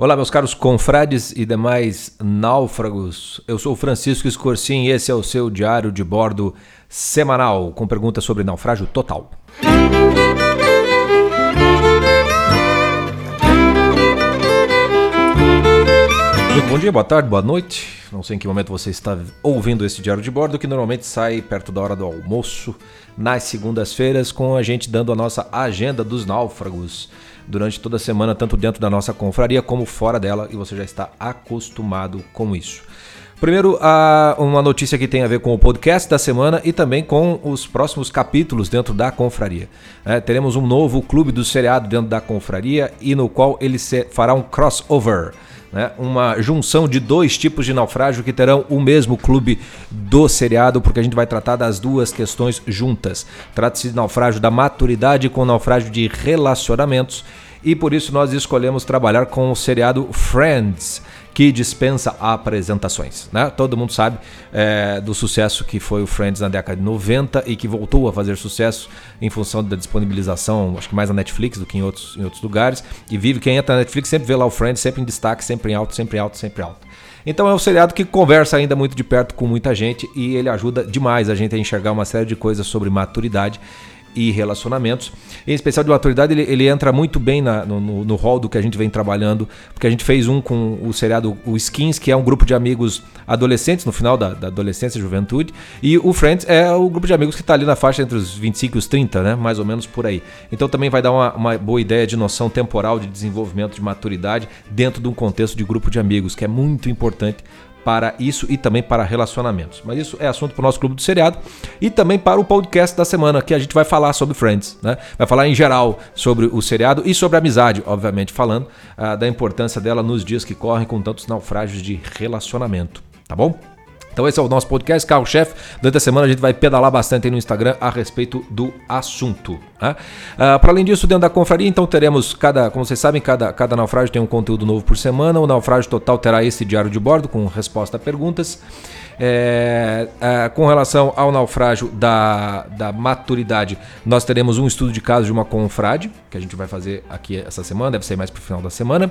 Olá, meus caros confrades e demais náufragos. Eu sou Francisco Escorcim e esse é o seu diário de bordo semanal com perguntas sobre naufrágio total. Bom dia, boa tarde, boa noite. Não sei em que momento você está ouvindo esse diário de bordo, que normalmente sai perto da hora do almoço, nas segundas-feiras, com a gente dando a nossa agenda dos náufragos durante toda a semana, tanto dentro da nossa confraria como fora dela, e você já está acostumado com isso. Primeiro, uma notícia que tem a ver com o podcast da semana e também com os próximos capítulos dentro da confraria. É, teremos um novo clube do seriado dentro da confraria e no qual ele fará um crossover. Né, uma junção de dois tipos de naufrágio que terão o mesmo clube do seriado, porque a gente vai tratar das duas questões juntas. Trata-se de naufrágio da maturidade com naufrágio de relacionamentos e por isso nós escolhemos trabalhar com o seriado Friends, que dispensa apresentações. Né? Todo mundo sabe é, do sucesso que foi o Friends na década de 90 e que voltou a fazer sucesso em função da disponibilização, acho que mais na Netflix do que em outros, em outros lugares. E vive quem entra na Netflix sempre vê lá o Friends, sempre em destaque, sempre em alto, sempre em alto, sempre alto. Então é um seriado que conversa ainda muito de perto com muita gente e ele ajuda demais a gente a enxergar uma série de coisas sobre maturidade e relacionamentos. Em especial de maturidade, ele, ele entra muito bem na, no, hall do que a gente vem trabalhando, porque a gente fez um com o seriado o Skins, que é um grupo de amigos adolescentes, no final da, da adolescência e juventude, e o Friends é o grupo de amigos que está ali na faixa entre os 25 e os 30, né? mais ou menos por aí. Então também vai dar uma, uma boa ideia de noção temporal de desenvolvimento de maturidade dentro de um contexto de grupo de amigos, que é muito importante para isso e também para relacionamentos. Mas isso é assunto para o nosso clube do seriado e também para o podcast da semana, que a gente vai falar sobre Friends, né? Vai falar em geral sobre o seriado e sobre a amizade, obviamente, falando uh, da importância dela nos dias que correm com tantos naufrágios de relacionamento, tá bom? Então esse é o nosso podcast, carro-chefe. Durante a semana a gente vai pedalar bastante aí no Instagram a respeito do assunto. Né? Uh, Para além disso, dentro da confraria, então teremos cada, como vocês sabem, cada, cada naufrágio tem um conteúdo novo por semana. O naufrágio total terá esse diário de bordo com resposta a perguntas. É, é, com relação ao naufrágio da, da maturidade, nós teremos um estudo de caso de uma confrade, que a gente vai fazer aqui essa semana, deve ser mais para o final da semana.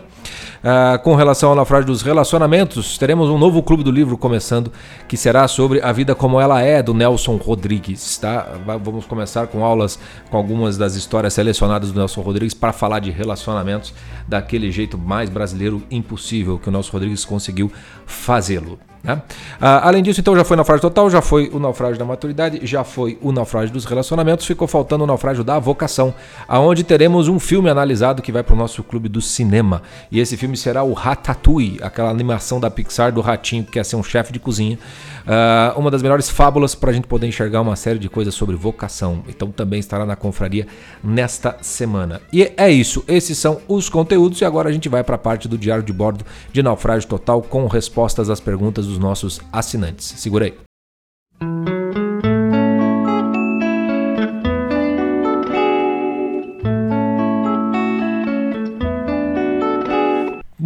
É, com relação ao naufrágio dos relacionamentos, teremos um novo clube do livro começando, que será sobre a vida como ela é, do Nelson Rodrigues. Tá? Vamos começar com aulas com algumas das histórias selecionadas do Nelson Rodrigues para falar de relacionamentos daquele jeito mais brasileiro impossível que o Nelson Rodrigues conseguiu fazê-lo. Né? Ah, além disso, então já foi o naufrágio total, já foi o naufrágio da maturidade, já foi o naufrágio dos relacionamentos, ficou faltando o naufrágio da vocação, aonde teremos um filme analisado que vai para o nosso clube do cinema. E esse filme será o Ratatouille, aquela animação da Pixar do ratinho que quer ser um chefe de cozinha. Uh, uma das melhores fábulas para a gente poder enxergar uma série de coisas sobre vocação. Então também estará na confraria nesta semana. E é isso, esses são os conteúdos e agora a gente vai para a parte do diário de bordo de naufrágio total com respostas às perguntas dos nossos assinantes. Segura aí.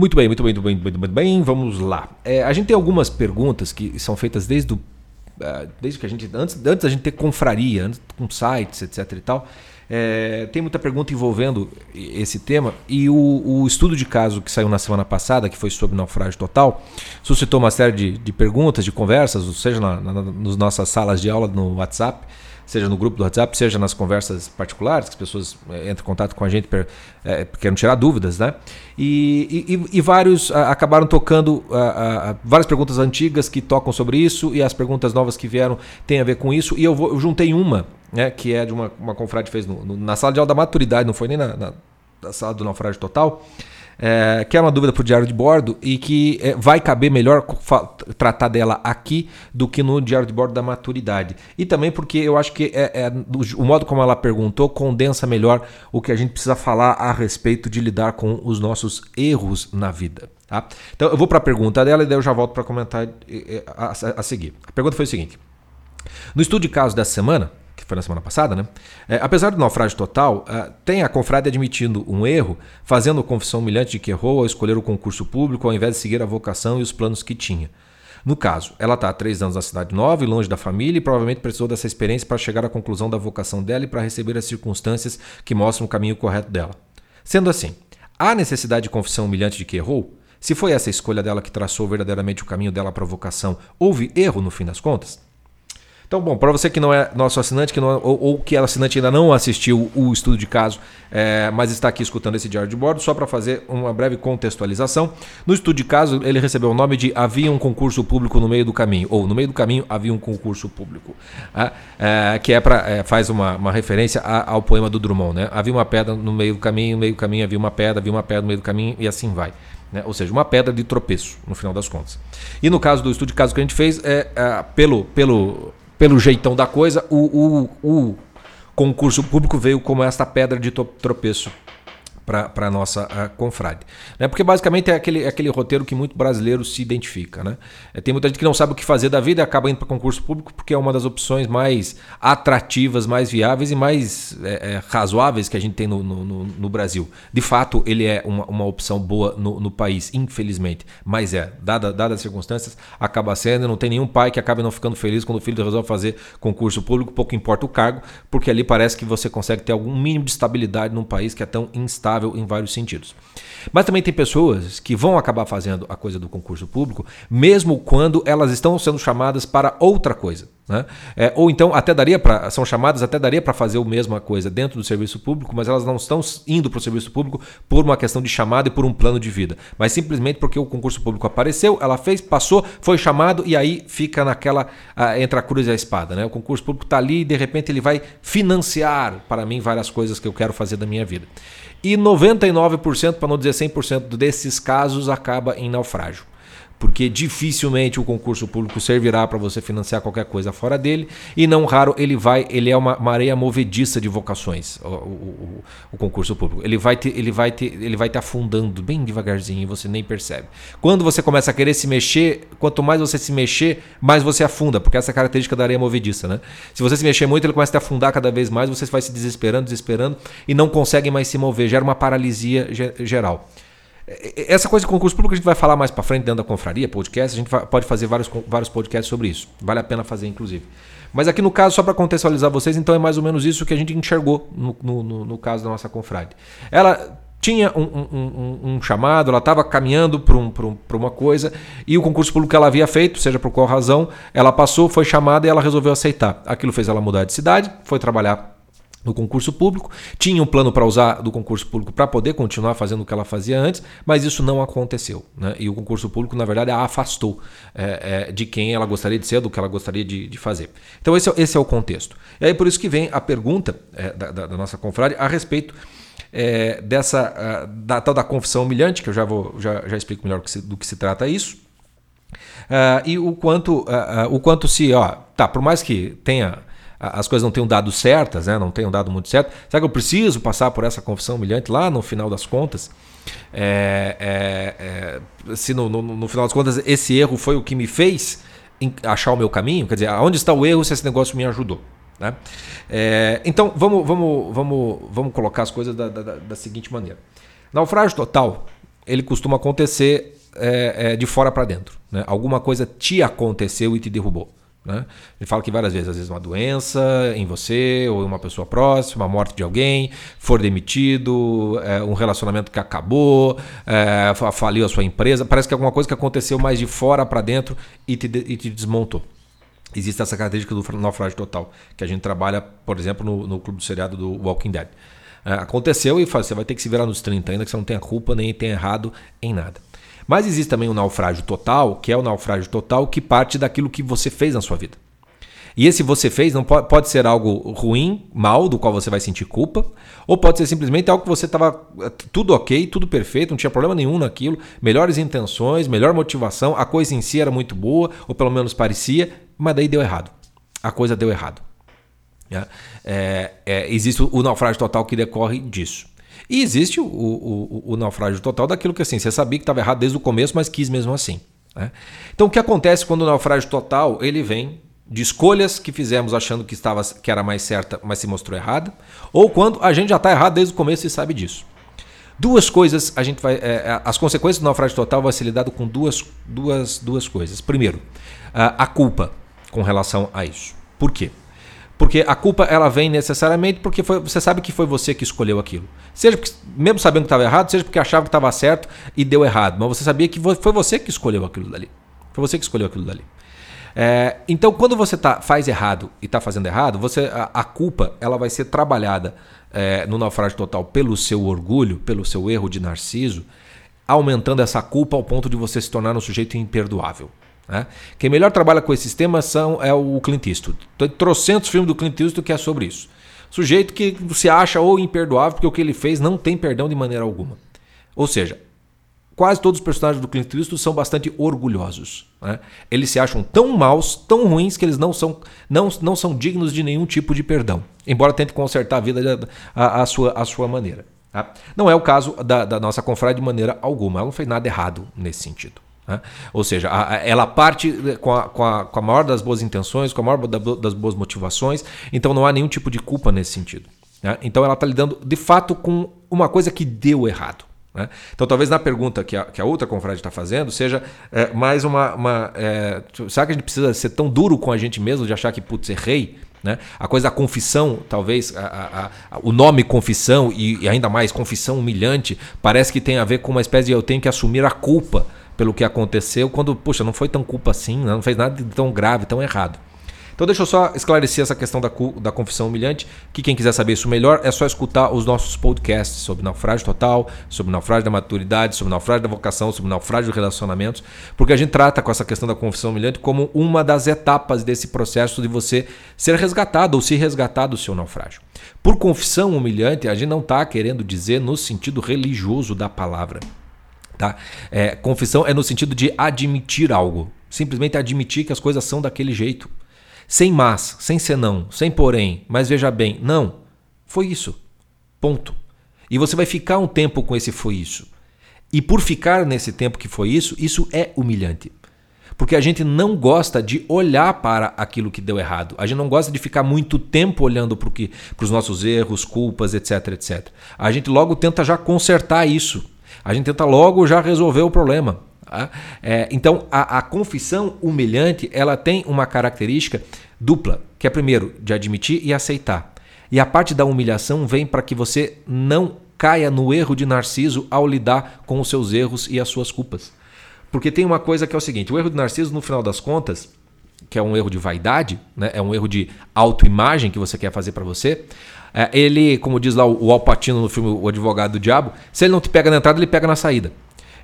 Muito bem, muito bem, muito bem, muito bem, muito bem. Vamos lá. É, a gente tem algumas perguntas que são feitas desde, o, uh, desde que a gente antes, antes da gente ter confraria, antes, com sites, etc. e tal. É, tem muita pergunta envolvendo esse tema e o, o, estudo de caso que saiu na semana passada, que foi sobre naufrágio total, suscitou uma série de, de perguntas, de conversas, seja na, na, nas nossas salas de aula no WhatsApp, seja no grupo do WhatsApp, seja nas conversas particulares, que as pessoas é, entram em contato com a gente per, é, tirar dúvidas, né? E, e, e vários a, acabaram tocando a, a, várias perguntas antigas que tocam sobre isso e as perguntas novas que vieram têm a ver com isso. E eu, vou, eu juntei uma, né, que é de uma, uma confrade fez no, no, na sala de aula da maturidade, não foi nem na, na, na sala do naufrágio total é, que é uma dúvida para o diário de bordo e que é, vai caber melhor tratar dela aqui do que no diário de bordo da maturidade. E também porque eu acho que é, é, o modo como ela perguntou condensa melhor o que a gente precisa falar a respeito de lidar com os nossos erros na vida. Tá? Então eu vou para a pergunta dela e daí eu já volto para comentar a, a, a seguir. A pergunta foi o seguinte. No estudo de caso dessa semana, que foi na semana passada, né? É, apesar do naufrágio total, uh, tem a confrade admitindo um erro, fazendo confissão humilhante de que errou ao escolher o concurso público ao invés de seguir a vocação e os planos que tinha. No caso, ela está há três anos na cidade nova e longe da família e provavelmente precisou dessa experiência para chegar à conclusão da vocação dela e para receber as circunstâncias que mostram o caminho correto dela. Sendo assim, Há necessidade de confissão humilhante de que errou? Se foi essa escolha dela que traçou verdadeiramente o caminho dela para a vocação, houve erro no fim das contas? Então, bom, para você que não é nosso assinante, que não, ou, ou, que é assinante ainda não assistiu o estudo de caso, é, mas está aqui escutando esse diário de bordo, só para fazer uma breve contextualização. No estudo de caso, ele recebeu o nome de Havia um concurso público no meio do caminho, ou no meio do caminho havia um concurso público, é, é, que é para é, faz uma, uma referência a, ao poema do Drummond, né? Havia uma pedra no meio do caminho, no meio do caminho havia uma pedra, havia uma pedra no meio do caminho e assim vai. Né? Ou seja, uma pedra de tropeço, no final das contas. E no caso do estudo de caso que a gente fez, é, é pelo, pelo pelo jeitão da coisa, o, o, o concurso público veio como esta pedra de tropeço para a nossa a confrade. Né? Porque basicamente é aquele, é aquele roteiro que muito brasileiro se identifica. Né? É, tem muita gente que não sabe o que fazer da vida e acaba indo para concurso público porque é uma das opções mais atrativas, mais viáveis e mais é, é, razoáveis que a gente tem no, no, no, Brasil. De fato, ele é uma, uma opção boa no, no, país, infelizmente. Mas é, dada, dadas as circunstâncias, acaba sendo. Não tem nenhum pai que acabe não ficando feliz quando o filho resolve fazer concurso público, pouco importa o cargo, porque ali parece que você consegue ter algum mínimo de estabilidade num país que é tão instável em vários sentidos. Mas também tem pessoas que vão acabar fazendo a coisa do concurso público, mesmo quando elas estão sendo chamadas para outra coisa. Né? É, ou então até daria para são chamadas até daria para fazer a mesma coisa dentro do serviço público, mas elas não estão indo para o serviço público por uma questão de chamada e por um plano de vida, mas simplesmente porque o concurso público apareceu, ela fez, passou, foi chamado e aí fica naquela entre a cruz e a espada, né? O concurso público está ali e de repente ele vai financiar para mim várias coisas que eu quero fazer da minha vida. E 99%, para não dizer 100% desses casos acaba em naufrágio porque dificilmente o concurso público servirá para você financiar qualquer coisa fora dele e não raro ele vai ele é uma areia movediça de vocações o, o, o, concurso público. Ele vai te, ele vai te, ele vai te afundando bem devagarzinho e você nem percebe. Quando você começa a querer se mexer quanto mais você se mexer mais você afunda porque essa é a característica da areia movediça né? Se você se mexer muito ele começa a te afundar cada vez mais você vai se desesperando desesperando e não consegue mais se mover gera uma paralisia geral essa coisa de concurso público a gente vai falar mais para frente dentro da confraria, podcast. A gente pode fazer vários, vários podcasts sobre isso. Vale a pena fazer, inclusive. Mas aqui no caso, só para contextualizar vocês, então é mais ou menos isso que a gente enxergou no, no, no caso da nossa confrade. Ela tinha um, um, um, um chamado, ela estava caminhando para um, um, uma coisa e o concurso público que ela havia feito, seja por qual razão, ela passou, foi chamada e ela resolveu aceitar. Aquilo fez ela mudar de cidade, foi trabalhar no concurso público, tinha um plano para usar do concurso público para poder continuar fazendo o que ela fazia antes, mas isso não aconteceu. Né? E o concurso público, na verdade, a afastou é, é, de quem ela gostaria de ser, do que ela gostaria de, de fazer. Então, esse é, esse é, o contexto. E aí, por isso que vem a pergunta é, da, da, nossa confrade a respeito é, dessa da tal da confissão humilhante, que eu já, vou, já, já explico melhor do que se, do que se trata isso. Uh, e o quanto, uh, uh, o quanto se, ó, tá, por mais que tenha as coisas não tenham dado certas, né? não tenham dado muito certo. Será que eu preciso passar por essa confissão humilhante lá no final das contas? É, é, é, se no, no, no, final das contas esse erro foi o que me fez achar o meu caminho, quer dizer, onde está o erro se esse negócio me ajudou? Né? É, então vamos, vamos, vamos, vamos colocar as coisas da, da, da seguinte maneira: naufrágio total ele costuma acontecer é, é, de fora para dentro. Né? Alguma coisa te aconteceu e te derrubou. Né? Ele fala que várias vezes, às vezes uma doença em você ou em uma pessoa próxima, a morte de alguém, for demitido, é, um relacionamento que acabou, é, faliu a sua empresa. Parece que é alguma coisa que aconteceu mais de fora para dentro e te, e te desmontou. Existe essa característica do naufrágio total, que a gente trabalha, por exemplo, no, no clube do seriado do Walking Dead. É, aconteceu e você vai ter que se virar nos 30, ainda que você não tenha culpa nem tenha errado em nada. Mas existe também o naufrágio total, que é o naufrágio total que parte daquilo que você fez na sua vida. E esse você fez não pode, pode ser algo ruim, mal, do qual você vai sentir culpa, ou pode ser simplesmente algo que você estava eh, tudo ok, tudo perfeito, não tinha problema nenhum naquilo, melhores intenções, melhor motivação, a coisa em si era muito boa, ou pelo menos parecia, mas daí deu errado. A coisa deu errado. É, é, existe o naufrágio total que decorre disso. E existe o, o, o, naufrágio total daquilo que assim, você sabia que estava errado desde o começo, mas quis mesmo assim. Né? Então o que acontece quando o naufrágio total ele vem de escolhas que fizemos achando que, estava, que era mais certa, mas se mostrou errada, ou quando a gente já está errado desde o começo e sabe disso. Duas coisas a gente vai. É, é, as consequências do naufrágio total vai ser lidado com duas, duas, duas coisas. Primeiro, a culpa com relação a isso. Por quê? Porque a culpa ela vem necessariamente porque foi, você sabe que foi você que escolheu aquilo. Seja porque, mesmo sabendo que estava errado, seja porque achava que estava certo e deu errado. Mas você sabia que foi você que escolheu aquilo dali. Foi você que escolheu aquilo dali. É, então, quando você tá, faz errado e está fazendo errado, você a, a, culpa ela vai ser trabalhada é, no naufrágio total pelo seu orgulho, pelo seu erro de narciso, aumentando essa culpa ao ponto de você se tornar um sujeito imperdoável. Né? Quem melhor trabalha com esses temas são, é o Clint Eastwood. Tem trocentos filmes do Clint Eastwood que é sobre isso. Sujeito que se acha ou imperdoável porque o que ele fez não tem perdão de maneira alguma. Ou seja, quase todos os personagens do Clint Eastwood são bastante orgulhosos. Né? Eles se acham tão maus, tão ruins, que eles não são, não, não são dignos de nenhum tipo de perdão. Embora tente consertar a vida à, sua, à sua maneira. Tá? Não é o caso da, da nossa confrade de maneira alguma. Ela não fez nada errado nesse sentido. Né? Ou seja, a, a, ela parte com a, com, a, com a maior das boas intenções, com a maior da, das boas motivações, então não há nenhum tipo de culpa nesse sentido. Né? Então ela está lidando de fato com uma coisa que deu errado. Né? Então, talvez na pergunta que a, que a outra confrade está fazendo seja é, mais uma. uma é, será que a gente precisa ser tão duro com a gente mesmo de achar que, putz, errei? Né? A coisa da confissão, talvez a, a, a, o nome confissão e, e, ainda mais confissão humilhante, parece que tem a ver com uma espécie de eu tenho que assumir a culpa pelo que aconteceu, quando, puxa, não foi tão culpa assim, não fez nada de tão grave, tão errado. Então deixa eu só esclarecer essa questão da, da confissão humilhante, que quem quiser saber isso melhor é só escutar os nossos podcasts sobre naufrágio total, sobre naufrágio da maturidade, sobre naufrágio da vocação, sobre naufrágio de relacionamentos, porque a gente trata com essa questão da confissão humilhante como uma das etapas desse processo de você ser resgatado ou se resgatar do seu naufrágio. Por confissão humilhante, a gente não está querendo dizer no sentido religioso da palavra. Tá? É, confissão é no sentido de admitir algo. Simplesmente admitir que as coisas são daquele jeito. Sem mas, sem senão, sem porém, mas veja bem, não. Foi isso. Ponto. E você vai ficar um tempo com esse foi isso. E por ficar nesse tempo que foi isso, isso é humilhante. Porque a gente não gosta de olhar para aquilo que deu errado. A gente não gosta de ficar muito tempo olhando para os nossos erros, culpas, etc, etc. A gente logo tenta já consertar isso. A gente tenta logo já resolver o problema. Tá? É, então, a, a confissão humilhante ela tem uma característica dupla, que é primeiro de admitir e aceitar. E a parte da humilhação vem para que você não caia no erro de Narciso ao lidar com os seus erros e as suas culpas. Porque tem uma coisa que é o seguinte: o erro de Narciso, no final das contas, que é um erro de vaidade, né? é um erro de autoimagem que você quer fazer para você. É, ele, como diz lá o Alpatino no filme O Advogado do Diabo, se ele não te pega na entrada, ele pega na saída.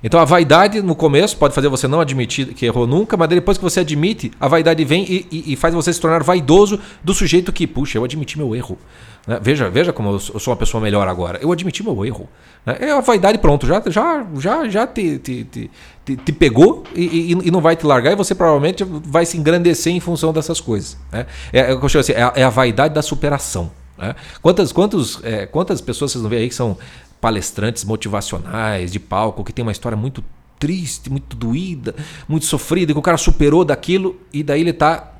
Então a vaidade no começo pode fazer você não admitir que errou nunca, mas depois que você admite, a vaidade vem e, e, e faz você se tornar vaidoso do sujeito que, puxa, eu admiti meu erro. Né? Veja, veja como eu sou uma pessoa melhor agora. Eu admiti meu erro. Né? É a vaidade, pronto, já, já, já, já te, te, te, te, te pegou e, e, não vai te largar e você provavelmente vai se engrandecer em função dessas coisas. Né? É, é, assim, é, a, é a vaidade da superação. Né? Quantas, quantos, é, quantas pessoas vocês não veem aí que são palestrantes motivacionais de palco que tem uma história muito triste, muito doída, muito sofrida, que o cara superou daquilo e daí ele está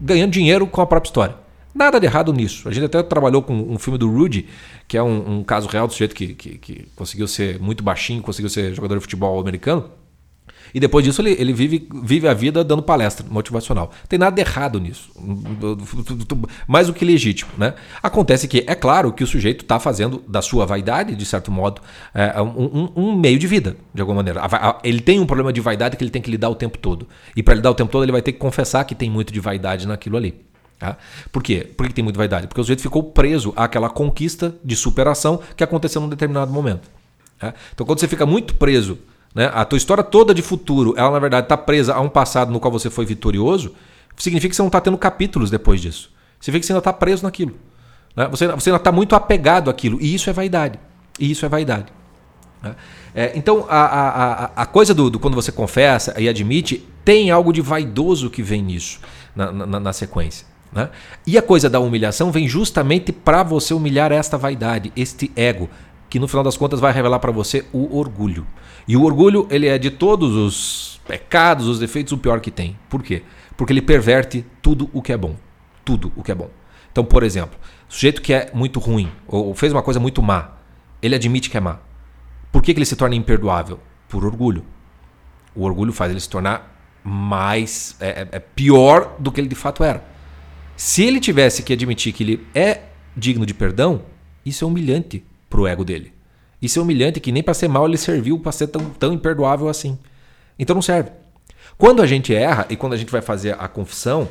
ganhando dinheiro com a própria história. Nada de errado nisso. A gente até trabalhou com um filme do Rudy, que é um, um caso real do sujeito que, que, que conseguiu ser muito baixinho, conseguiu ser jogador de futebol americano. E depois disso ele, ele vive, vive a vida dando palestra motivacional. Tem nada de errado nisso. Mais do que legítimo. Né? Acontece que é claro que o sujeito está fazendo da sua vaidade, de certo modo, é, um, um, um, meio de vida, de alguma maneira. Ele tem um problema de vaidade que ele tem que lidar o tempo todo. E para lidar o tempo todo, ele vai ter que confessar que tem muito de vaidade naquilo ali. Tá? Por quê? Por que tem muita vaidade? Porque o sujeito ficou preso àquela conquista de superação que aconteceu num determinado momento. Tá? Então, quando você fica muito preso né? A tua história toda de futuro, ela na verdade está presa a um passado no qual você foi vitorioso, significa que você não está tendo capítulos depois disso. Significa que você ainda está preso naquilo. Né? Você, você ainda está muito apegado àquilo. E isso é vaidade. E isso é vaidade. Né? É, então, a, a, a, a coisa do, do, quando você confessa e admite, tem algo de vaidoso que vem nisso, na, na, na sequência. Né? E a coisa da humilhação vem justamente para você humilhar esta vaidade, este ego, que no final das contas vai revelar para você o orgulho. E o orgulho, ele é de todos os pecados, os defeitos, o pior que tem. Por quê? Porque ele perverte tudo o que é bom. Tudo o que é bom. Então, por exemplo, sujeito que é muito ruim, ou fez uma coisa muito má, ele admite que é má. Por que, que ele se torna imperdoável? Por orgulho. O orgulho faz ele se tornar mais. É, é, é pior do que ele de fato era. Se ele tivesse que admitir que ele é digno de perdão, isso é humilhante pro ego dele. Isso é humilhante que nem para ser mal ele serviu para ser tão, tão imperdoável assim. Então não serve. Quando a gente erra e quando a gente vai fazer a confissão,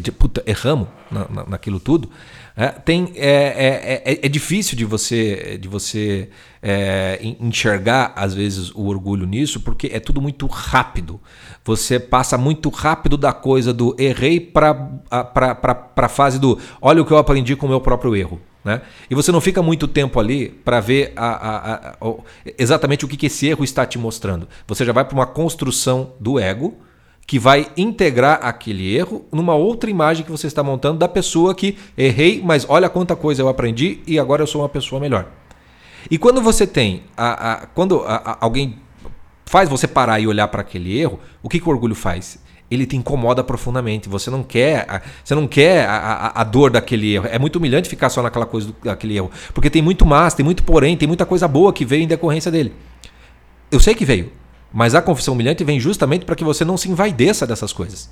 de, puta, erramos na, na, naquilo tudo, é, tem, é, é, é, é, difícil de você, de você é, enxergar, às vezes, o orgulho nisso, porque é tudo muito rápido. Você passa muito rápido da coisa do errei para a fase do olha o que eu aprendi com o meu próprio erro. Né? E você não fica muito tempo ali para ver a, a, a, exatamente o que, que esse erro está te mostrando. Você já vai para uma construção do ego que vai integrar aquele erro numa outra imagem que você está montando da pessoa que errei, mas olha quanta coisa eu aprendi e agora eu sou uma pessoa melhor. E quando você tem a, quando alguém faz você parar e olhar para aquele erro, o que, que o orgulho faz? ele te incomoda profundamente. Você não quer, você não quer a, a, a, dor daquele erro. É muito humilhante ficar só naquela coisa do, daquele erro, porque tem muito mas, tem muito porém, tem muita coisa boa que veio em decorrência dele. Eu sei que veio, mas a confissão humilhante vem justamente para que você não se envaideça dessas coisas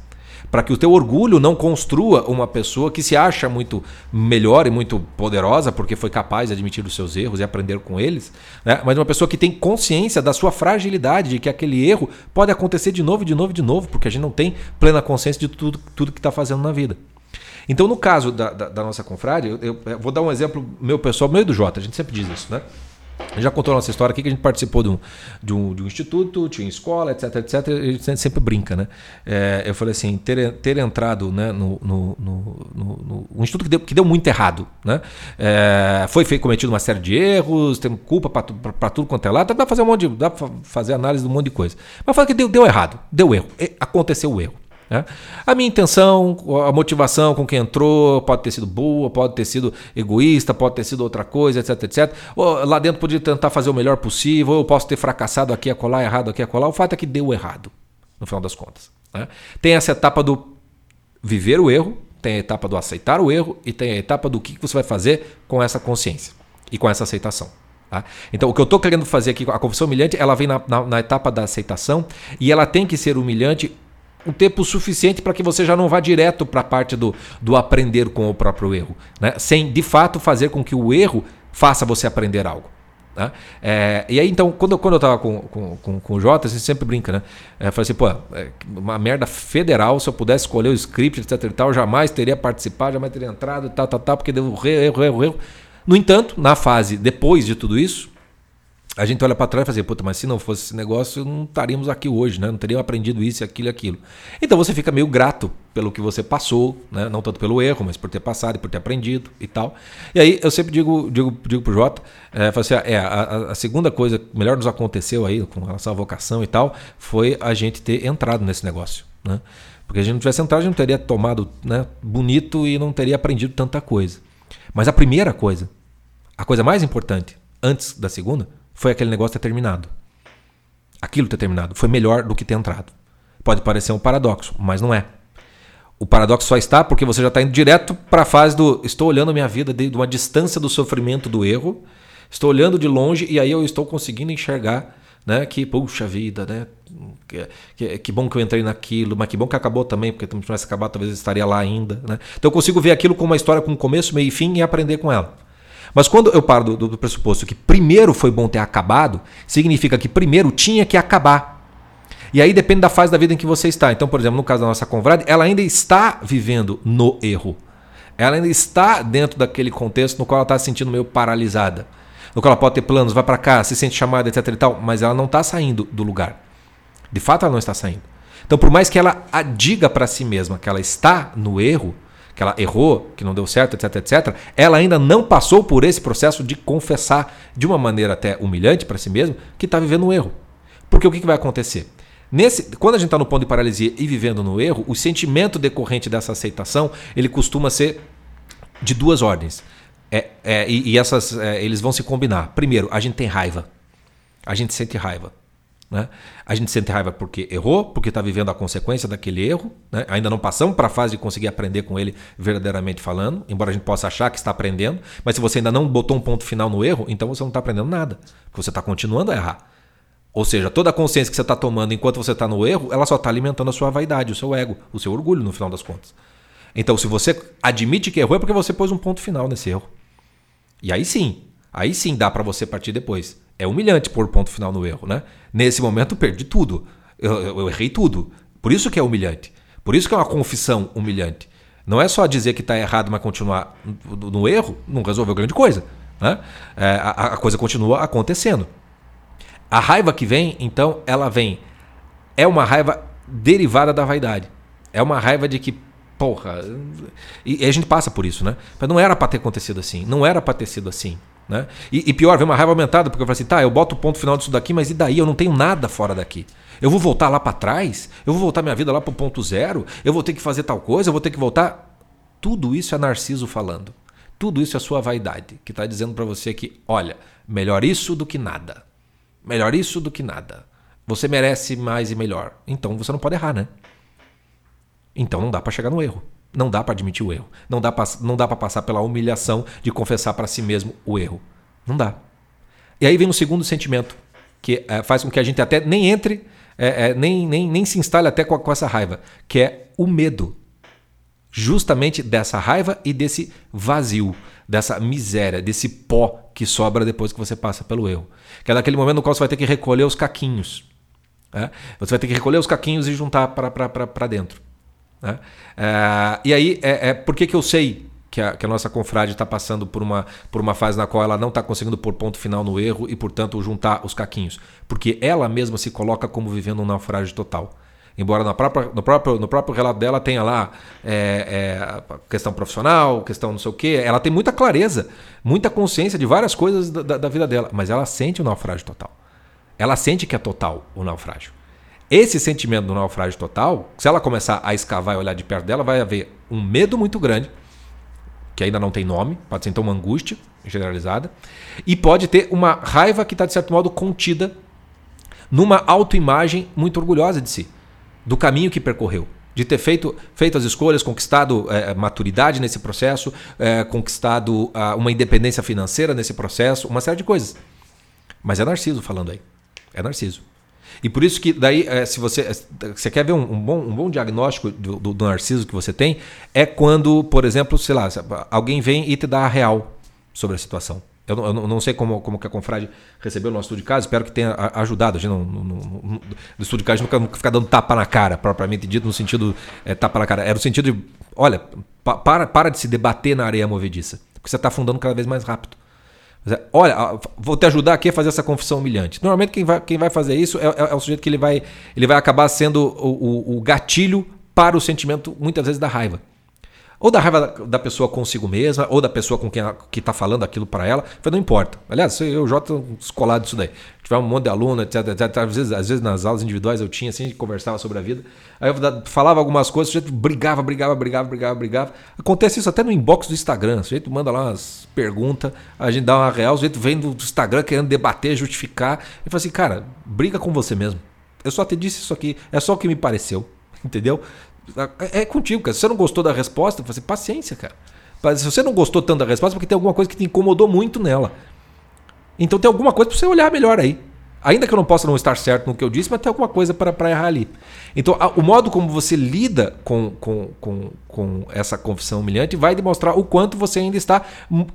para que o teu orgulho não construa uma pessoa que se acha muito melhor e muito poderosa porque foi capaz de admitir os seus erros e aprender com eles, né? mas uma pessoa que tem consciência da sua fragilidade, de que aquele erro pode acontecer de novo, de novo, de novo, porque a gente não tem plena consciência de tudo, tudo que está fazendo na vida. Então, no caso da, da, da nossa confrade, eu, eu, vou dar um exemplo meu pessoal, meio do Jota, a gente sempre diz isso, né? Já contou nossa história aqui que a gente participou de um, de um, de um instituto, tinha escola, etc, etc. E a gente sempre brinca, né? É, eu falei assim, ter, ter entrado né, no, no, no, no, um instituto que deu, que deu muito errado, né? É, foi feito, cometido uma série de erros, tem culpa para tudo quanto é lá, dá para fazer um monte de, dá para fazer análise de um monte de coisa. Mas fala que deu, deu errado, deu erro, aconteceu o erro. Né? A minha intenção, a motivação com quem entrou pode ter sido boa, pode ter sido egoísta, pode ter sido outra coisa, etc, etc. Ou, lá dentro podia tentar fazer o melhor possível, ou eu posso ter fracassado aqui a colar, errado aqui a colar. O fato é que deu errado, no final das contas. Né? Tem essa etapa do viver o erro, tem a etapa do aceitar o erro e tem a etapa do que você vai fazer com essa consciência e com essa aceitação. Tá? Então, o que eu estou querendo fazer aqui, a confissão humilhante, ela vem na, na, na, etapa da aceitação e ela tem que ser humilhante um tempo suficiente para que você já não vá direto para a parte do, do aprender com o próprio erro, né? sem de fato fazer com que o erro faça você aprender algo. Né? É, e aí, então, quando, quando eu estava com, com, com, com o Jota, a gente sempre brinca, né? É, eu falei assim, pô, é uma merda federal, se eu pudesse escolher o script, etc e tal, jamais teria participado, jamais teria entrado, tal, tal, tal, porque deu erro, erro, erro. No entanto, na fase depois de tudo isso, a gente olha para trás e fala assim, puta, mas se não fosse esse negócio, não estaríamos aqui hoje, né? Não teríamos aprendido isso, aquilo e aquilo. Então você fica meio grato pelo que você passou, né? Não tanto pelo erro, mas por ter passado e por ter aprendido e tal. E aí eu sempre digo, digo, digo pro Jota, é, assim, é a, a, segunda coisa que melhor nos aconteceu aí com relação à vocação e tal, foi a gente ter entrado nesse negócio, né? Porque a gente não tivesse entrado, a gente não teria tomado né, bonito e não teria aprendido tanta coisa. Mas a primeira coisa, a coisa mais importante, antes da segunda, foi aquele negócio ter terminado. Aquilo ter terminado foi melhor do que ter entrado. Pode parecer um paradoxo, mas não é. O paradoxo só está porque você já está indo direto para a fase do estou olhando a minha vida de uma distância do sofrimento do erro, estou olhando de longe e aí eu estou conseguindo enxergar né, que, puxa vida, né, que, que, que, bom que eu entrei naquilo, mas que bom que acabou também, porque se não tivesse acabado, talvez eu estaria lá ainda. Né? Então eu consigo ver aquilo como uma história com começo, meio e fim e aprender com ela. Mas quando eu paro do, do pressuposto que primeiro foi bom ter acabado, significa que primeiro tinha que acabar. E aí depende da fase da vida em que você está. Então, por exemplo, no caso da nossa confrade, ela ainda está vivendo no erro. Ela ainda está dentro daquele contexto no qual ela está se sentindo meio paralisada. No qual ela pode ter planos, vai para cá, se sente chamada, etc e tal, mas ela não está saindo do lugar. De fato, ela não está saindo. Então, por mais que ela diga para si mesma que ela está no erro, que ela errou, que não deu certo, etc, etc, ela ainda não passou por esse processo de confessar de uma maneira até humilhante para si mesmo que está vivendo um erro. Porque o que, que vai acontecer? Nesse, quando a gente está no ponto de paralisia e vivendo no erro, o sentimento decorrente dessa aceitação ele costuma ser de duas ordens. É, é, e, e essas é, eles vão se combinar. Primeiro, a gente tem raiva. A gente sente raiva. Né? A gente sente raiva porque errou, porque está vivendo a consequência daquele erro. Né? Ainda não passamos para a fase de conseguir aprender com ele verdadeiramente falando, embora a gente possa achar que está aprendendo. Mas se você ainda não botou um ponto final no erro, então você não está aprendendo nada. Porque você está continuando a errar. Ou seja, toda a consciência que você está tomando enquanto você está no erro, ela só está alimentando a sua vaidade, o seu ego, o seu orgulho, no final das contas. Então, se você admite que errou, é porque você pôs um ponto final nesse erro. E aí sim, aí sim dá para você partir depois. É humilhante pôr ponto final no erro, né? Nesse momento, eu perdi tudo. Eu, eu, errei tudo. Por isso que é humilhante. Por isso que é uma confissão humilhante. Não é só dizer que está errado, mas continuar no, no, erro, não resolveu grande coisa. Né? É, a, a coisa continua acontecendo. A raiva que vem, então, ela vem. É uma raiva derivada da vaidade. É uma raiva de que, porra. E, e a gente passa por isso, né? Mas não era para ter acontecido assim. Não era para ter sido assim. Né? E, e, pior, vem uma raiva aumentada, porque eu falo assim, tá, eu boto o ponto final disso daqui, mas e daí? Eu não tenho nada fora daqui. Eu vou voltar lá para trás? Eu vou voltar minha vida lá para o ponto zero? Eu vou ter que fazer tal coisa? Eu vou ter que voltar? Tudo isso é Narciso falando. Tudo isso é sua vaidade, que está dizendo para você que, olha, melhor isso do que nada. Melhor isso do que nada. Você merece mais e melhor. Então você não pode errar, né? Então não dá para chegar no erro. Não dá para admitir o erro. Não dá para passar pela humilhação de confessar para si mesmo o erro. Não dá. E aí vem um segundo sentimento que é, faz com que a gente até nem entre, é, é, nem, nem, nem se instale até com, com essa raiva, que é o medo. Justamente dessa raiva e desse vazio, dessa miséria, desse pó que sobra depois que você passa pelo erro. Que é daquele momento no qual você vai ter que recolher os caquinhos. Né? Você vai ter que recolher os caquinhos e juntar para dentro. Né? É, e aí, é, é, por que, que eu sei que a, que a nossa confrade está passando por uma, por uma fase na qual ela não está conseguindo pôr ponto final no erro e, portanto, juntar os caquinhos? Porque ela mesma se coloca como vivendo um naufrágio total. Embora no próprio, no próprio, no próprio relato dela tenha lá é, é, questão profissional, questão não sei o quê, ela tem muita clareza, muita consciência de várias coisas da, da vida dela, mas ela sente o naufrágio total. Ela sente que é total o naufrágio. Esse sentimento do naufrágio total, se ela começar a escavar e olhar de perto dela, vai haver um medo muito grande, que ainda não tem nome, pode ser então uma angústia generalizada, e pode ter uma raiva que está, de certo modo, contida numa autoimagem muito orgulhosa de si, do caminho que percorreu, de ter feito, feito as escolhas, conquistado é, maturidade nesse processo, é, conquistado uh, uma independência financeira nesse processo, uma série de coisas. Mas é Narciso falando aí. É Narciso. E por isso que daí, é, se você, é, você quer ver um, um, bom, um bom diagnóstico do, do, do, narciso que você tem, é quando, por exemplo, sei lá, alguém vem e te dá a real sobre a situação. Eu não, eu não sei como, como que a Confrade recebeu o nosso estudo de caso, espero que tenha ajudado. A gente não, no, no, no estudo de caso nunca, nunca fica dando tapa na cara, propriamente dito, no sentido é, tapa na cara. Era no sentido de, olha, pa, para, para de se debater na areia movediça, porque você está afundando cada vez mais rápido. Olha, vou te ajudar aqui a fazer essa confissão humilhante. Normalmente quem vai, quem vai fazer isso é, é, é o sujeito que ele vai, ele vai acabar sendo o, o, o gatilho para o sentimento, muitas vezes, da raiva. Ou da raiva da, pessoa consigo mesma, ou da pessoa com quem que está falando aquilo para ela. Não importa. Aliás, eu já estou descolado disso daí. Tiver um monte de aluno, etc, etc. Às vezes, às vezes nas aulas individuais eu tinha, assim, conversava sobre a vida. Aí eu falava algumas coisas, o sujeito brigava, brigava, brigava, brigava, brigava. Acontece isso até no inbox do Instagram. O sujeito manda lá umas perguntas, a gente dá uma real, o sujeito vem do Instagram querendo debater, justificar. E fala assim, cara, briga com você mesmo. Eu só te disse isso aqui, é só o que me pareceu. Entendeu? É, é contigo, cara. Se você não gostou da resposta, você paciência, cara. Se você não gostou tanto da resposta, é porque tem alguma coisa que te incomodou muito nela. Então tem alguma coisa para você olhar melhor aí. Ainda que eu não possa não estar certo no que eu disse, mas tem alguma coisa para errar ali. Então, a, o modo como você lida com, com, com, com essa confissão humilhante vai demonstrar o quanto você ainda está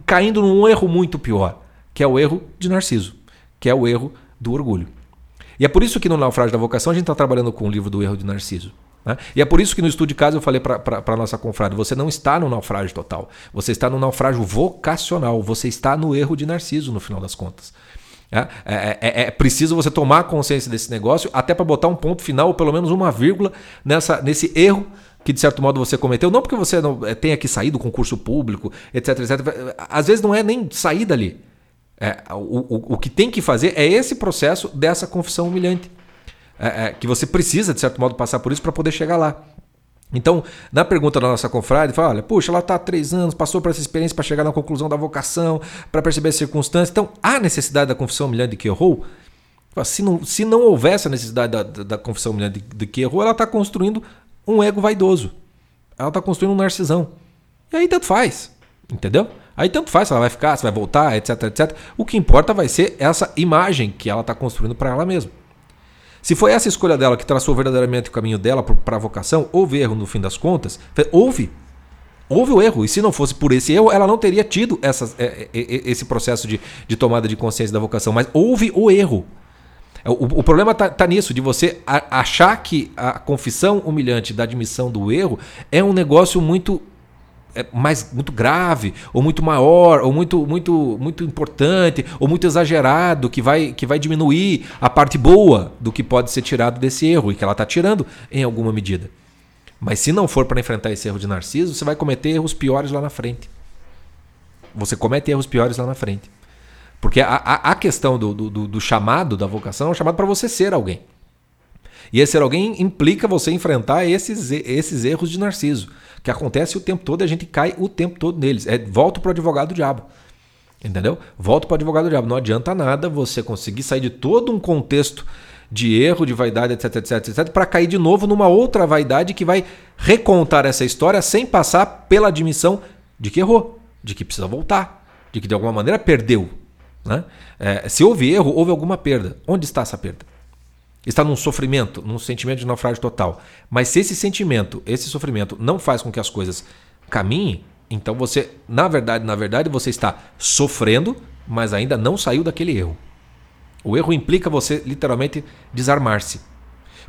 caindo num erro muito pior, que é o erro de Narciso, que é o erro do orgulho. E é por isso que no Naufrágio da Vocação a gente está trabalhando com o livro do erro de Narciso. Né? E é por isso que no estudo de caso eu falei para a nossa confrade: você não está no naufrágio total, você está no naufrágio vocacional, você está no erro de Narciso, no final das contas. É, é, é, é preciso você tomar consciência desse negócio, até para botar um ponto final, ou pelo menos uma vírgula, nessa, nesse erro que de certo modo você cometeu, não porque você não é, tenha que sair do concurso público, etc, etc. Às vezes não é nem sair dali. É, o, o, o que tem que fazer é esse processo dessa confissão humilhante é, é, que você precisa, de certo modo, passar por isso para poder chegar lá. Então, na pergunta da nossa confrade, fala: olha, puxa, ela está há três anos, passou por essa experiência para chegar na conclusão da vocação, para perceber as circunstâncias. Então, há necessidade da confissão humilhante de que errou? Se não, se não houvesse a necessidade da, da, da confissão humilhante de, de que errou, ela está construindo um ego vaidoso. Ela está construindo um narcisão. E aí tanto faz, entendeu? Aí tanto faz se ela vai ficar, se vai voltar, etc, etc. O que importa vai ser essa imagem que ela está construindo para ela mesma. Se foi essa escolha dela que traçou verdadeiramente o caminho dela para a vocação, houve erro no fim das contas? Houve. Houve o erro, e se não fosse por esse erro, ela não teria tido essa, é, é, é, esse processo de, de tomada de consciência da vocação. Mas houve o erro. O, o problema está tá nisso, de você achar que a confissão humilhante da admissão do erro é um negócio muito mais muito grave, ou muito maior, ou muito muito muito importante, ou muito exagerado, que vai que vai diminuir a parte boa do que pode ser tirado desse erro e que ela está tirando em alguma medida. Mas se não for para enfrentar esse erro de narciso, você vai cometer erros piores lá na frente. Você comete erros piores lá na frente. Porque a, a, a questão do, do, do chamado da vocação é um chamado para você ser alguém. E esse ser alguém implica você enfrentar esses, esses erros de narciso que acontece o tempo todo e a gente cai o tempo todo neles. É, volta para o advogado do diabo. Entendeu? Volta para o advogado do diabo. Não adianta nada você conseguir sair de todo um contexto de erro, de vaidade, etc, etc, etc, para cair de novo numa outra vaidade que vai recontar essa história sem passar pela admissão de que errou, de que precisa voltar, de que de alguma maneira perdeu. Né? É, se houve erro, houve alguma perda. Onde está essa perda? Está num sofrimento, num sentimento de naufrágio total. Mas se esse sentimento, esse sofrimento não faz com que as coisas caminhem, então você, na verdade, na verdade, você está sofrendo, mas ainda não saiu daquele erro. O erro implica você literalmente desarmar-se.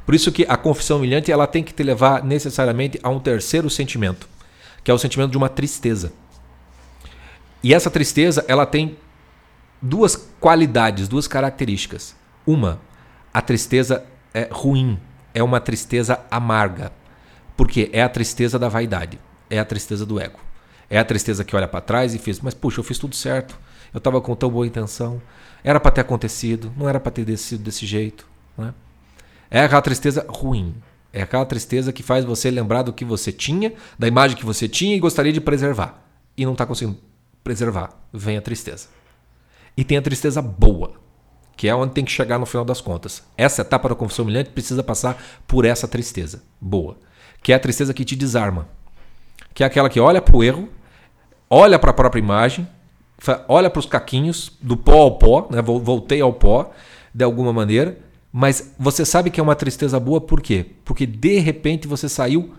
Por isso que a confissão humilhante ela tem que te levar necessariamente a um terceiro sentimento, que é o sentimento de uma tristeza. E essa tristeza ela tem duas qualidades, duas características. Uma, a tristeza é ruim, é uma tristeza amarga. Porque é a tristeza da vaidade, é a tristeza do ego. É a tristeza que olha para trás e fez, mas puxa, eu fiz tudo certo. Eu estava com tão boa intenção. Era para ter acontecido, não era para ter sido desse jeito. Né? É aquela tristeza ruim. É aquela tristeza que faz você lembrar do que você tinha, da imagem que você tinha e gostaria de preservar. E não está conseguindo preservar. Vem a tristeza. E tem a tristeza boa que é onde tem que chegar no final das contas. Essa etapa da confissão humilhante precisa passar por essa tristeza boa, que é a tristeza que te desarma, que é aquela que olha para o erro, olha para a própria imagem, olha para os caquinhos, do pó ao pó, né? voltei ao pó, de alguma maneira, mas você sabe que é uma tristeza boa por quê? Porque de repente você saiu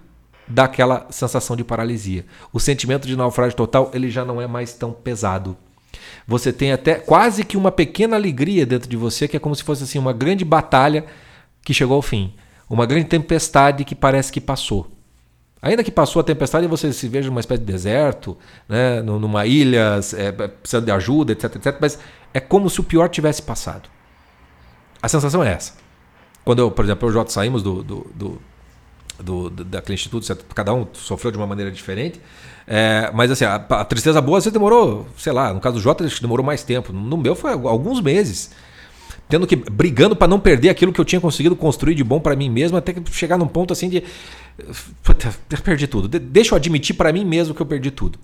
daquela sensação de paralisia. O sentimento de naufrágio total ele já não é mais tão pesado você tem até quase que uma pequena alegria dentro de você, que é como se fosse assim uma grande batalha que chegou ao fim, uma grande tempestade que parece que passou. Ainda que passou a tempestade, você se veja numa espécie de deserto, né, numa ilha, é, precisando de ajuda, etc, etc. Mas é como se o pior tivesse passado. A sensação é essa. Quando eu, por exemplo, eu e o Jota saímos do, do, do, do, daquele instituto, cada um sofreu de uma maneira diferente. É, mas assim, a, a, tristeza boa você demorou, sei lá, no caso do Jota demorou mais tempo. No meu foi alguns meses. Tendo que brigando para não perder aquilo que eu tinha conseguido construir de bom para mim mesmo, até que chegar num ponto assim de puta, perdi tudo. De, deixa eu admitir para mim mesmo que eu perdi tudo.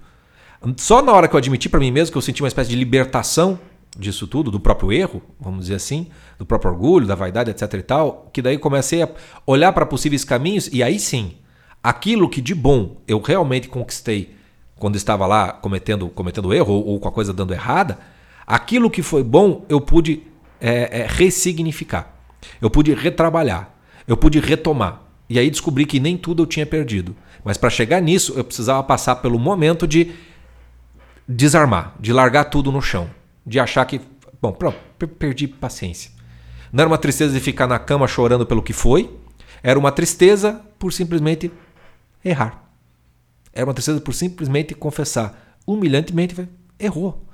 Só na hora que eu admiti para mim mesmo que eu senti uma espécie de libertação disso tudo, do próprio erro, vamos dizer assim, do próprio orgulho, da vaidade, etc e tal, que daí comecei a olhar para possíveis caminhos e aí sim, aquilo que de bom eu realmente conquistei quando estava lá cometendo cometendo erro ou, ou com a coisa dando errada, aquilo que foi bom eu pude é, é, ressignificar, eu pude retrabalhar, eu pude retomar. E aí descobri que nem tudo eu tinha perdido. Mas para chegar nisso, eu precisava passar pelo momento de desarmar, de largar tudo no chão de achar que, bom, pronto, perdi paciência. Não era uma tristeza de ficar na cama chorando pelo que foi, era uma tristeza por simplesmente errar. Era uma tristeza por simplesmente confessar humilhantemente, errou.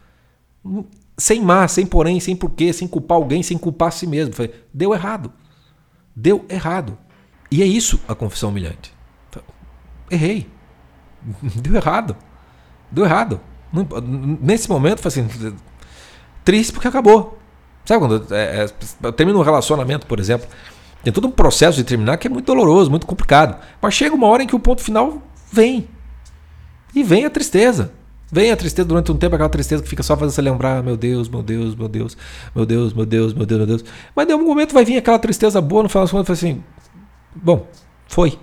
Sem mas, sem porém, sem porquê, sem culpar alguém, sem culpar a si mesmo. Falei, deu errado. Deu errado. E é isso a confissão humilhante. Errei. Deu errado. Deu errado. Nesse momento, assim, triste porque acabou. Sabe quando é, é, eu termino um relacionamento, por exemplo, tem todo um processo de terminar que é muito doloroso, muito complicado. Mas chega uma hora em que o ponto final vem. E vem a tristeza. Vem a tristeza durante um tempo, aquela tristeza que fica só fazendo você lembrar, meu Deus, meu Deus, meu Deus, meu Deus, meu Deus, meu Deus, meu Deus. Mas em algum momento vai vir aquela tristeza boa, no final das contas, assim, bom, foi.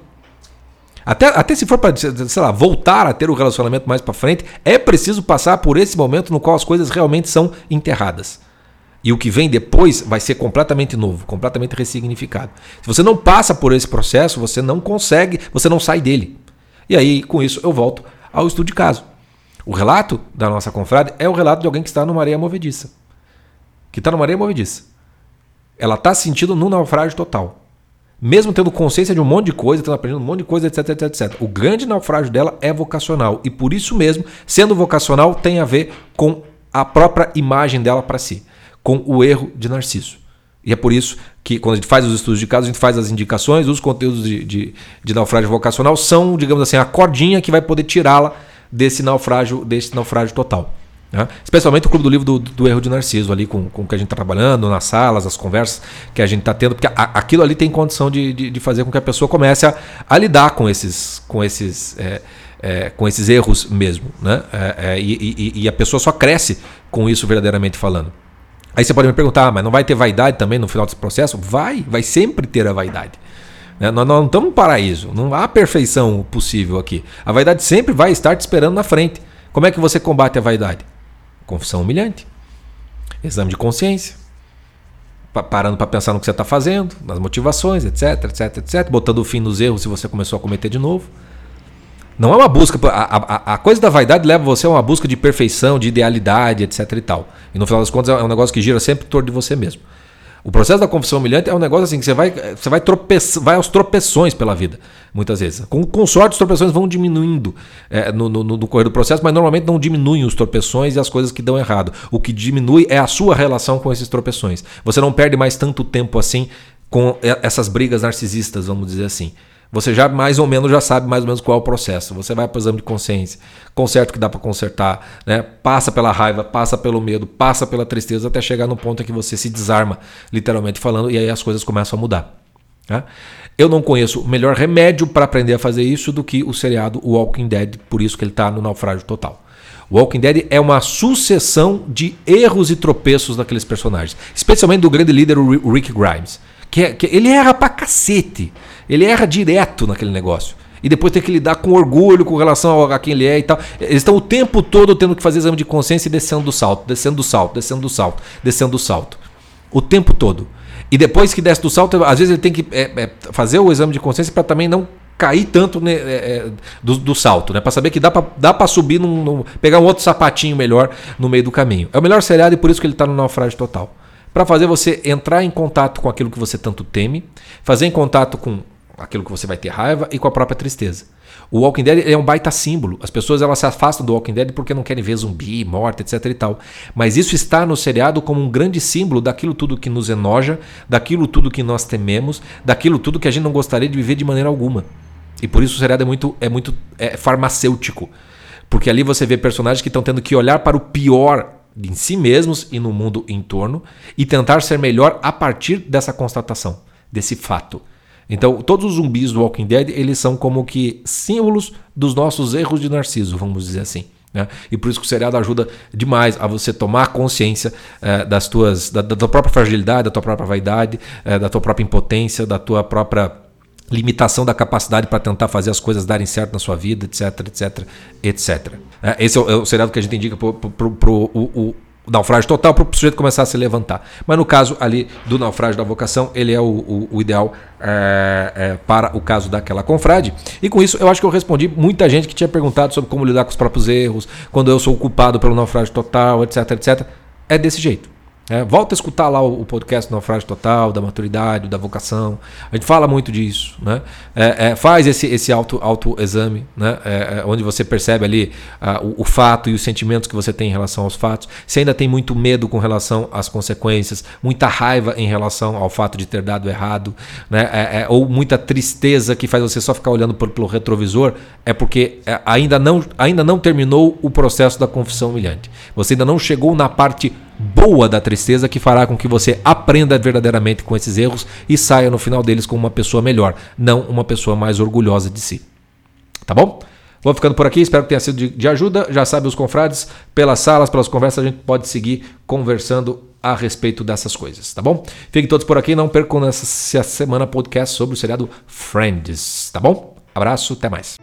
Até, até se for para, sei lá, voltar a ter o um relacionamento mais para frente, é preciso passar por esse momento no qual as coisas realmente são enterradas. E o que vem depois vai ser completamente novo, completamente ressignificado. Se você não passa por esse processo, você não consegue, você não sai dele. E aí, com isso, eu volto ao estudo de caso. O relato da nossa confrade é o relato de alguém que está numa areia movediça. Que está numa areia movediça. Ela está sentindo no naufrágio total. Mesmo tendo consciência de um monte de coisa, tendo aprendido um monte de coisa, etc, etc, etc. O grande naufrágio dela é vocacional. E por isso mesmo, sendo vocacional, tem a ver com a própria imagem dela para si. Com o erro de Narciso. E é por isso que, quando a gente faz os estudos de caso, a gente faz as indicações, os conteúdos de, de, de naufrágio vocacional são, digamos assim, a cordinha que vai poder tirá-la desse naufrágio, desse naufrágio total. Né? Especialmente o Clube do Livro do, do Erro de Narciso, ali com, com o que a gente está trabalhando, nas salas, as conversas que a gente está tendo, porque a, aquilo ali tem condição de, de, de, fazer com que a pessoa comece a, a lidar com esses, com esses, é, é, com esses erros mesmo. Né? É, é e, e, e a pessoa só cresce com isso verdadeiramente falando. Aí você pode me perguntar, ah, mas não vai ter vaidade também no final desse processo? Vai, vai sempre ter a vaidade. Né? Nós não estamos no paraíso, não há perfeição possível aqui. A vaidade sempre vai estar te esperando na frente. Como é que você combate a vaidade? Confissão humilhante, exame de consciência, parando para pensar no que você está fazendo, nas motivações, etc, etc, etc, botando fim nos erros se você começou a cometer de novo. Não é uma busca. A, a, a, coisa da vaidade leva você a uma busca de perfeição, de idealidade, etc e tal. E no final das contas é um negócio que gira sempre em torno de você mesmo. O processo da confissão humilhante é um negócio assim que você vai, você vai, tropeça, vai aos tropeções pela vida, muitas vezes. Com, com sorte, os tropeções vão diminuindo é, no, no, no correr do processo, mas normalmente não diminuem os tropeções e as coisas que dão errado. O que diminui é a sua relação com esses tropeções. Você não perde mais tanto tempo assim com essas brigas narcisistas, vamos dizer assim. Você já mais ou menos já sabe mais ou menos qual é o processo. Você vai para o exame de consciência, conserta o que dá para consertar, né? passa pela raiva, passa pelo medo, passa pela tristeza até chegar no ponto em que você se desarma, literalmente falando, e aí as coisas começam a mudar. Tá? Eu não conheço melhor remédio para aprender a fazer isso do que o seriado Walking Dead, por isso que ele está no naufrágio total. Walking Dead é uma sucessão de erros e tropeços daqueles personagens, especialmente do grande líder, Rick Grimes. Que, é, que ele erra pra cacete. Ele erra direto naquele negócio. E depois tem que lidar com orgulho com relação a quem ele é e tal. Eles estão o tempo todo tendo que fazer exame de consciência e descendo do salto, descendo do salto, descendo do salto, descendo do salto. O tempo todo. E depois que desce do salto, às vezes ele tem que é, é, fazer o exame de consciência para também não cair tanto né, é, é, do, do, salto, né? Para saber que dá para dá pra subir, num, num, pegar um outro sapatinho melhor no meio do caminho. É o melhor seriado e por isso que ele está no naufrágio total. Para fazer você entrar em contato com aquilo que você tanto teme, fazer em contato com aquilo que você vai ter raiva e com a própria tristeza. O Walking Dead é um baita símbolo. As pessoas elas se afastam do Walking Dead porque não querem ver zumbi, morte, etc e tal. Mas isso está no seriado como um grande símbolo daquilo tudo que nos enoja, daquilo tudo que nós tememos, daquilo tudo que a gente não gostaria de viver de maneira alguma. E por isso o seriado é muito, é muito é farmacêutico. Porque ali você vê personagens que estão tendo que olhar para o pior em si mesmos e no mundo em torno e tentar ser melhor a partir dessa constatação, desse fato. Então, todos os zumbis do Walking Dead, eles são como que símbolos dos nossos erros de Narciso, vamos dizer assim. Né? E por isso que o seriado ajuda demais a você tomar consciência é, das tuas, da, da, tua própria fragilidade, da tua própria vaidade, é, da tua própria impotência, da tua própria limitação da capacidade para tentar fazer as coisas darem certo na sua vida, etc, etc, etc. É, esse é o, é o seriado que a gente indica para o naufrágio total para o sujeito começar a se levantar. Mas no caso ali do naufrágio da vocação, ele é o, o, o ideal é, é, para o caso daquela confrade. E com isso, eu acho que eu respondi muita gente que tinha perguntado sobre como lidar com os próprios erros, quando eu sou culpado pelo naufrágio total, etc, etc. É desse jeito. É, volta a escutar lá o, o podcast Naufrágio Total, da maturidade, da vocação. A gente fala muito disso. Né? É, é, faz esse, esse auto, auto-exame, né? É, é, onde você percebe ali uh, o, o, fato e os sentimentos que você tem em relação aos fatos. Se ainda tem muito medo com relação às consequências, muita raiva em relação ao fato de ter dado errado, né? É, ou muita tristeza que faz você só ficar olhando pelo, pelo retrovisor, é porque ainda, não, ainda não terminou o processo da confissão humilhante. Você ainda não chegou na parte boa da tristeza que fará com que você aprenda verdadeiramente com esses erros e saia no final deles como uma pessoa melhor, não uma pessoa mais orgulhosa de si. Tá bom? Vou ficando por aqui, espero que tenha sido de, de ajuda. Já sabe, os confrades, pelas salas, pelas conversas, a gente pode seguir conversando a respeito dessas coisas, tá bom? Fiquem todos por aqui, não percam nessa semana podcast sobre o seriado Friends, tá bom? Abraço, até mais.